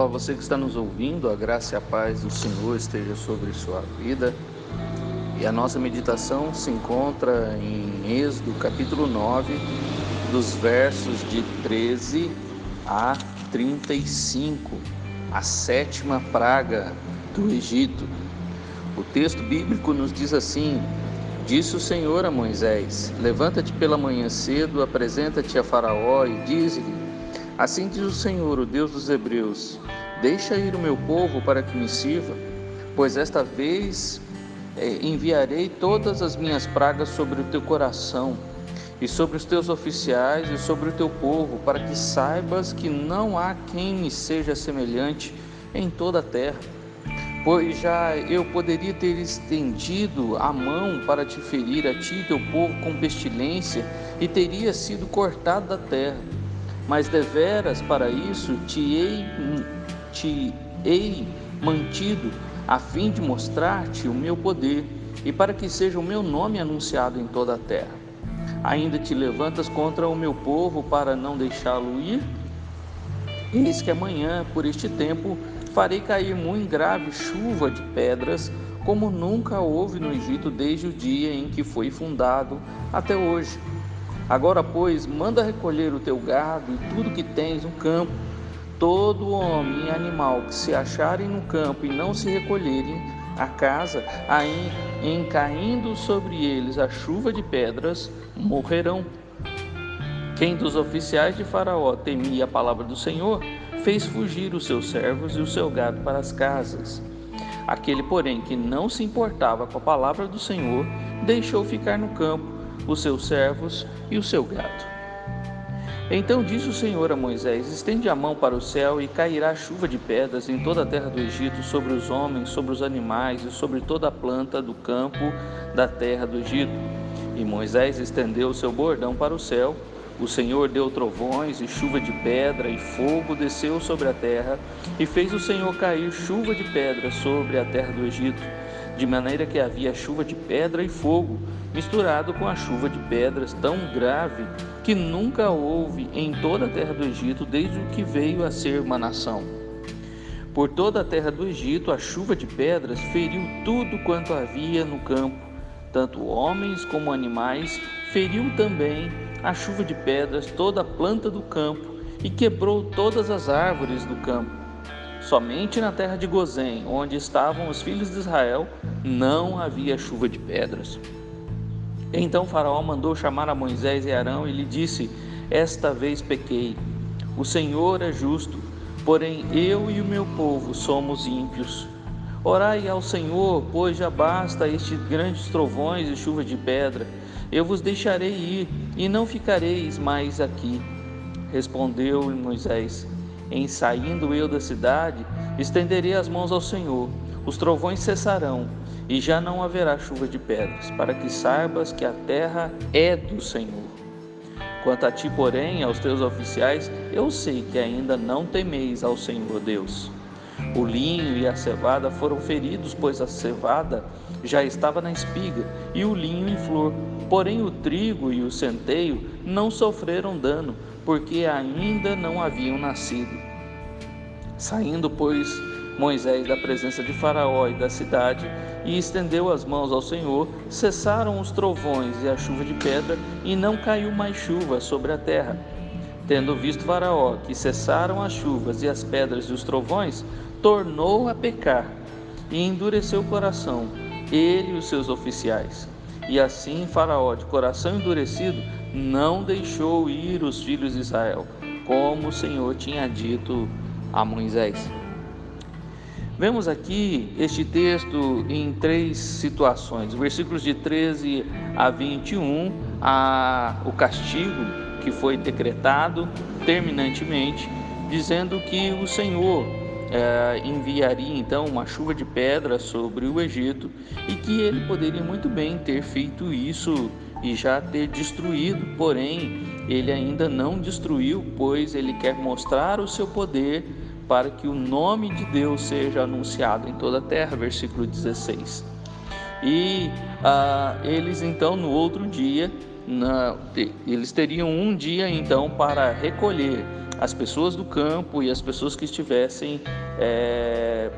Olá, você que está nos ouvindo, a graça e a paz do Senhor esteja sobre sua vida. E a nossa meditação se encontra em Êxodo capítulo 9, dos versos de 13 a 35, a sétima praga do Egito. O texto bíblico nos diz assim: Disse o Senhor a Moisés: Levanta-te pela manhã cedo, apresenta-te a Faraó e diz-lhe: Assim diz o Senhor, o Deus dos Hebreus: Deixa ir o meu povo para que me sirva, pois esta vez é, enviarei todas as minhas pragas sobre o teu coração e sobre os teus oficiais e sobre o teu povo, para que saibas que não há quem me seja semelhante em toda a terra. Pois já eu poderia ter estendido a mão para te ferir a ti e teu povo com pestilência, e teria sido cortado da terra mas deveras para isso te hei, te hei mantido, a fim de mostrar-te o meu poder e para que seja o meu nome anunciado em toda a terra. Ainda te levantas contra o meu povo para não deixá-lo ir? Eis que amanhã, por este tempo, farei cair muito grave chuva de pedras, como nunca houve no Egito desde o dia em que foi fundado até hoje Agora, pois, manda recolher o teu gado e tudo que tens no campo, todo homem e animal que se acharem no campo e não se recolherem à casa, aí, em caindo sobre eles a chuva de pedras, morrerão. Quem dos oficiais de Faraó temia a palavra do Senhor, fez fugir os seus servos e o seu gado para as casas. Aquele, porém, que não se importava com a palavra do Senhor, deixou ficar no campo os seus servos e o seu gado. Então disse o Senhor a Moisés: Estende a mão para o céu e cairá chuva de pedras em toda a terra do Egito, sobre os homens, sobre os animais e sobre toda a planta do campo da terra do Egito. E Moisés estendeu o seu bordão para o céu. O Senhor deu trovões e chuva de pedra, e fogo desceu sobre a terra, e fez o Senhor cair chuva de pedra sobre a terra do Egito, de maneira que havia chuva de pedra e fogo misturado com a chuva de pedras tão grave que nunca houve em toda a terra do Egito desde que veio a ser uma nação. Por toda a terra do Egito, a chuva de pedras feriu tudo quanto havia no campo, tanto homens como animais, feriu também a chuva de pedras toda a planta do campo e quebrou todas as árvores do campo. Somente na terra de Gozém, onde estavam os filhos de Israel, não havia chuva de pedras. Então Faraó mandou chamar a Moisés e Arão e lhe disse: Esta vez pequei. O Senhor é justo, porém eu e o meu povo somos ímpios. Orai ao Senhor, pois já basta estes grandes trovões e chuva de pedra. Eu vos deixarei ir e não ficareis mais aqui. Respondeu Moisés: Em saindo eu da cidade, estenderei as mãos ao Senhor. Os trovões cessarão e já não haverá chuva de pedras, para que saibas que a terra é do Senhor. Quanto a ti, porém, aos teus oficiais, eu sei que ainda não temeis ao Senhor Deus. O linho e a cevada foram feridos, pois a cevada já estava na espiga e o linho em flor. Porém, o trigo e o centeio não sofreram dano, porque ainda não haviam nascido. Saindo, pois, Moisés da presença de Faraó e da cidade, e estendeu as mãos ao Senhor, cessaram os trovões e a chuva de pedra, e não caiu mais chuva sobre a terra. Tendo visto Faraó que cessaram as chuvas e as pedras e os trovões, tornou a pecar e endureceu o coração, ele e os seus oficiais. E assim Faraó, de coração endurecido, não deixou ir os filhos de Israel, como o Senhor tinha dito a Moisés. Vemos aqui este texto em três situações, versículos de 13 a 21, a, o castigo que foi decretado terminantemente, dizendo que o Senhor é, enviaria então uma chuva de pedra sobre o Egito e que ele poderia muito bem ter feito isso e já ter destruído, porém ele ainda não destruiu, pois ele quer mostrar o seu poder para que o nome de Deus seja anunciado em toda a terra. Versículo 16. E ah, eles então no outro dia na, eles teriam um dia então para recolher as pessoas do campo e as pessoas que estivessem é,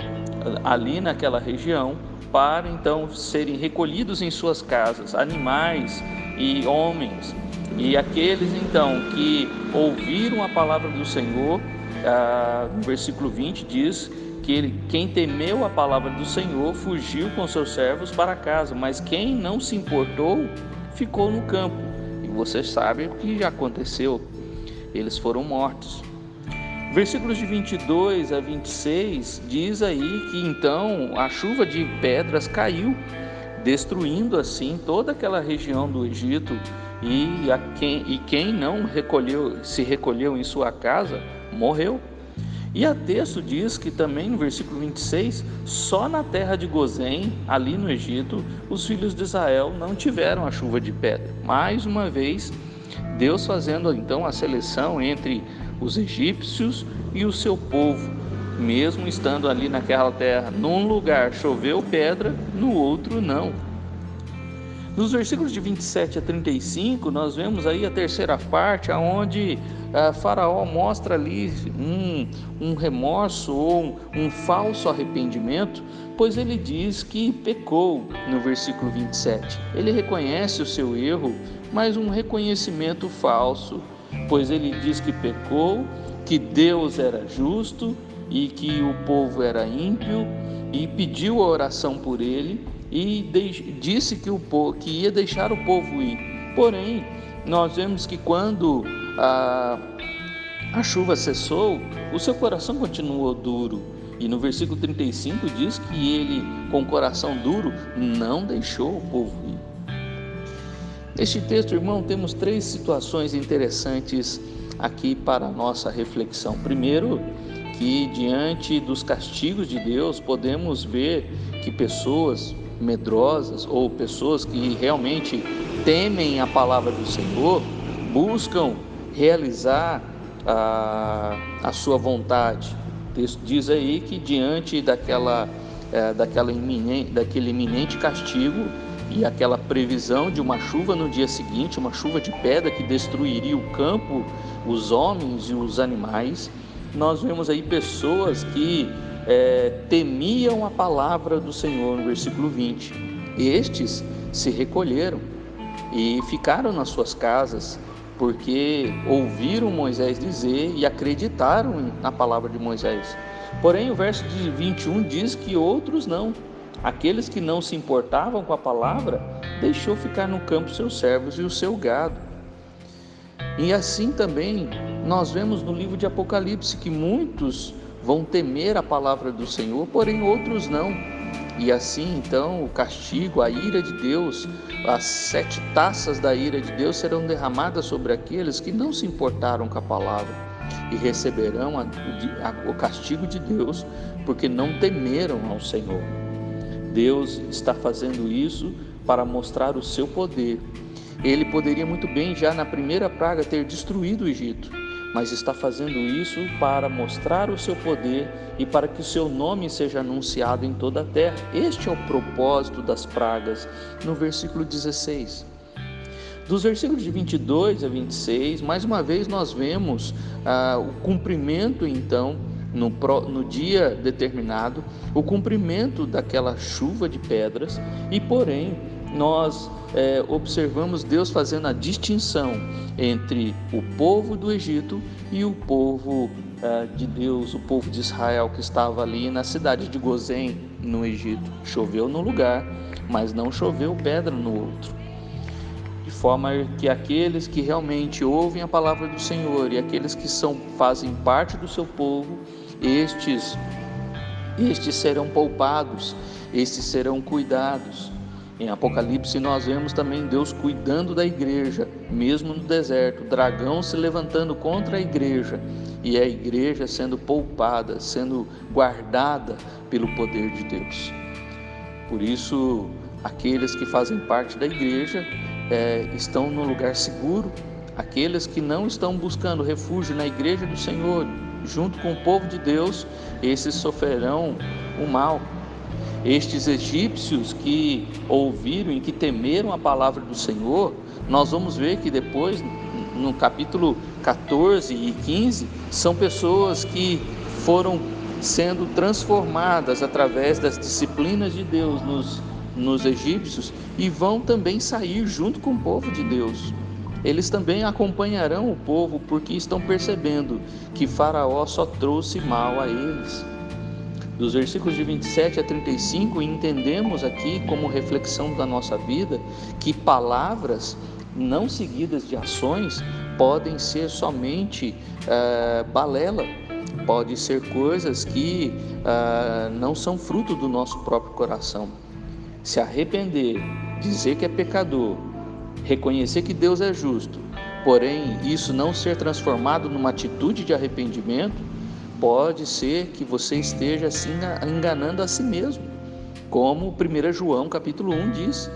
ali naquela região para então serem recolhidos em suas casas, animais e homens. E aqueles então que ouviram a palavra do Senhor, ah, no versículo 20 diz que ele, quem temeu a palavra do Senhor fugiu com seus servos para casa, mas quem não se importou ficou no campo. E você sabe o que já aconteceu: eles foram mortos. Versículos de 22 a 26 diz aí que então a chuva de pedras caiu, destruindo assim toda aquela região do Egito e, quem, e quem não recolheu, se recolheu em sua casa, morreu. E a texto diz que também no versículo 26, só na terra de Gozém, ali no Egito, os filhos de Israel não tiveram a chuva de pedra. Mais uma vez, Deus fazendo então a seleção entre os egípcios e o seu povo, mesmo estando ali naquela terra. Num lugar choveu pedra, no outro não. Nos versículos de 27 a 35, nós vemos aí a terceira parte, aonde ah, Faraó mostra ali um, um remorso ou um, um falso arrependimento, pois ele diz que pecou no versículo 27. Ele reconhece o seu erro, mas um reconhecimento falso pois ele diz que pecou, que Deus era justo e que o povo era ímpio e pediu a oração por ele e disse que, o povo, que ia deixar o povo ir. Porém, nós vemos que quando a, a chuva cessou, o seu coração continuou duro. E no versículo 35 diz que ele, com o coração duro, não deixou o povo ir. Neste texto, irmão, temos três situações interessantes aqui para a nossa reflexão. Primeiro, que diante dos castigos de Deus, podemos ver que pessoas medrosas ou pessoas que realmente temem a palavra do Senhor buscam realizar a, a sua vontade. O texto diz aí que diante daquela, é, daquela iminente, daquele iminente castigo, e aquela previsão de uma chuva no dia seguinte, uma chuva de pedra que destruiria o campo, os homens e os animais, nós vemos aí pessoas que é, temiam a palavra do Senhor no versículo 20. Estes se recolheram e ficaram nas suas casas, porque ouviram Moisés dizer e acreditaram na palavra de Moisés. Porém, o verso de 21 diz que outros não, Aqueles que não se importavam com a palavra, deixou ficar no campo seus servos e o seu gado. E assim também nós vemos no livro de Apocalipse que muitos vão temer a palavra do Senhor, porém outros não. E assim então o castigo, a ira de Deus, as sete taças da ira de Deus serão derramadas sobre aqueles que não se importaram com a palavra e receberão a, a, o castigo de Deus porque não temeram ao Senhor. Deus está fazendo isso para mostrar o seu poder. Ele poderia muito bem, já na primeira praga, ter destruído o Egito, mas está fazendo isso para mostrar o seu poder e para que o seu nome seja anunciado em toda a terra. Este é o propósito das pragas, no versículo 16. Dos versículos de 22 a 26, mais uma vez nós vemos ah, o cumprimento então no, no dia determinado o cumprimento daquela chuva de pedras, e porém nós é, observamos Deus fazendo a distinção entre o povo do Egito e o povo é, de Deus, o povo de Israel que estava ali na cidade de Gozém, no Egito. Choveu no lugar, mas não choveu pedra no outro. De forma que aqueles que realmente ouvem a palavra do Senhor e aqueles que são, fazem parte do seu povo, estes, estes serão poupados, estes serão cuidados. Em Apocalipse nós vemos também Deus cuidando da igreja, mesmo no deserto, dragão se levantando contra a igreja e a igreja sendo poupada, sendo guardada pelo poder de Deus. Por isso, aqueles que fazem parte da igreja é, estão no lugar seguro, aqueles que não estão buscando refúgio na igreja do Senhor, junto com o povo de Deus, esses sofrerão o mal. Estes egípcios que ouviram e que temeram a palavra do Senhor nós vamos ver que depois, no capítulo 14 e 15, são pessoas que foram sendo transformadas através das disciplinas de Deus nos, nos egípcios e vão também sair junto com o povo de Deus. Eles também acompanharão o povo porque estão percebendo que Faraó só trouxe mal a eles. Dos versículos de 27 a 35, entendemos aqui, como reflexão da nossa vida, que palavras não seguidas de ações podem ser somente uh, balela, pode ser coisas que uh, não são fruto do nosso próprio coração. Se arrepender, dizer que é pecador, reconhecer que Deus é justo, porém isso não ser transformado numa atitude de arrependimento, pode ser que você esteja assim enganando a si mesmo. Como 1 João capítulo 1 diz,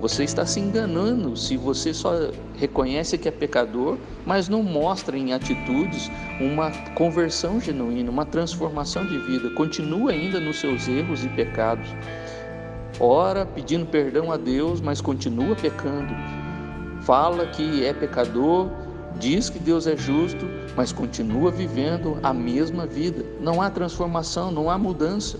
você está se enganando se você só reconhece que é pecador, mas não mostra em atitudes uma conversão genuína, uma transformação de vida. Continua ainda nos seus erros e pecados. Ora pedindo perdão a Deus, mas continua pecando. Fala que é pecador, diz que Deus é justo, mas continua vivendo a mesma vida. Não há transformação, não há mudança.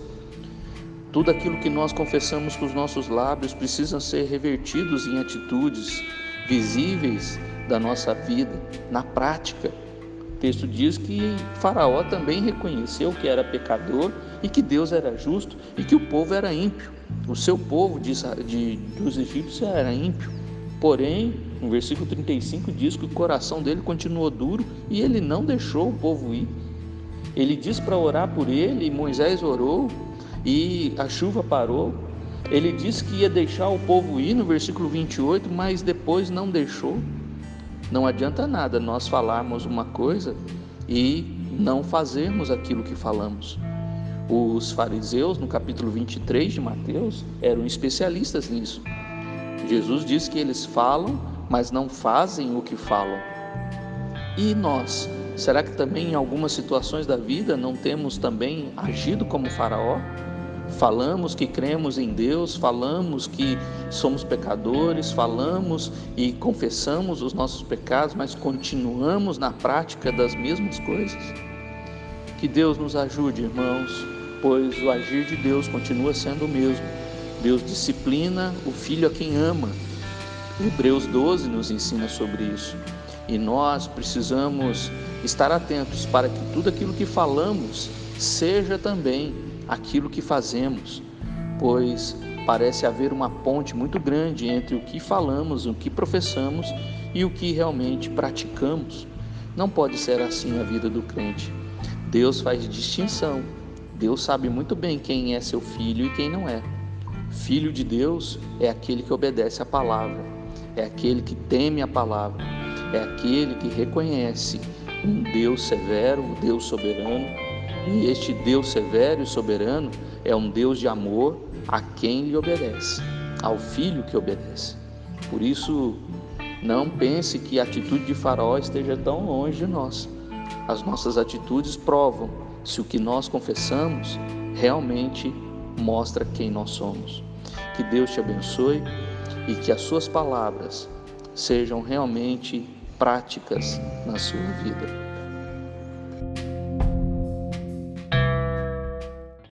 Tudo aquilo que nós confessamos com os nossos lábios precisa ser revertidos em atitudes visíveis da nossa vida, na prática. O texto diz que Faraó também reconheceu que era pecador e que Deus era justo e que o povo era ímpio. O seu povo de, dos egípcios era ímpio. Porém, no versículo 35 diz que o coração dele continuou duro e ele não deixou o povo ir. Ele diz para orar por ele e Moisés orou e a chuva parou. Ele disse que ia deixar o povo ir no versículo 28, mas depois não deixou. Não adianta nada nós falarmos uma coisa e não fazermos aquilo que falamos. Os fariseus, no capítulo 23 de Mateus, eram especialistas nisso. Jesus diz que eles falam, mas não fazem o que falam. E nós? Será que também em algumas situações da vida não temos também agido como Faraó? Falamos que cremos em Deus, falamos que somos pecadores, falamos e confessamos os nossos pecados, mas continuamos na prática das mesmas coisas. Que Deus nos ajude, irmãos, pois o agir de Deus continua sendo o mesmo. Deus disciplina o filho a quem ama. Hebreus 12 nos ensina sobre isso. E nós precisamos estar atentos para que tudo aquilo que falamos seja também aquilo que fazemos, pois parece haver uma ponte muito grande entre o que falamos, o que professamos e o que realmente praticamos. Não pode ser assim a vida do crente. Deus faz distinção. Deus sabe muito bem quem é seu filho e quem não é. Filho de Deus é aquele que obedece a palavra, é aquele que teme a palavra, é aquele que reconhece um Deus severo, um Deus soberano e este Deus severo e soberano é um Deus de amor a quem lhe obedece, ao filho que obedece. Por isso, não pense que a atitude de Faraó esteja tão longe de nós. As nossas atitudes provam se o que nós confessamos realmente mostra quem nós somos. Que Deus te abençoe e que as suas palavras sejam realmente práticas na sua vida.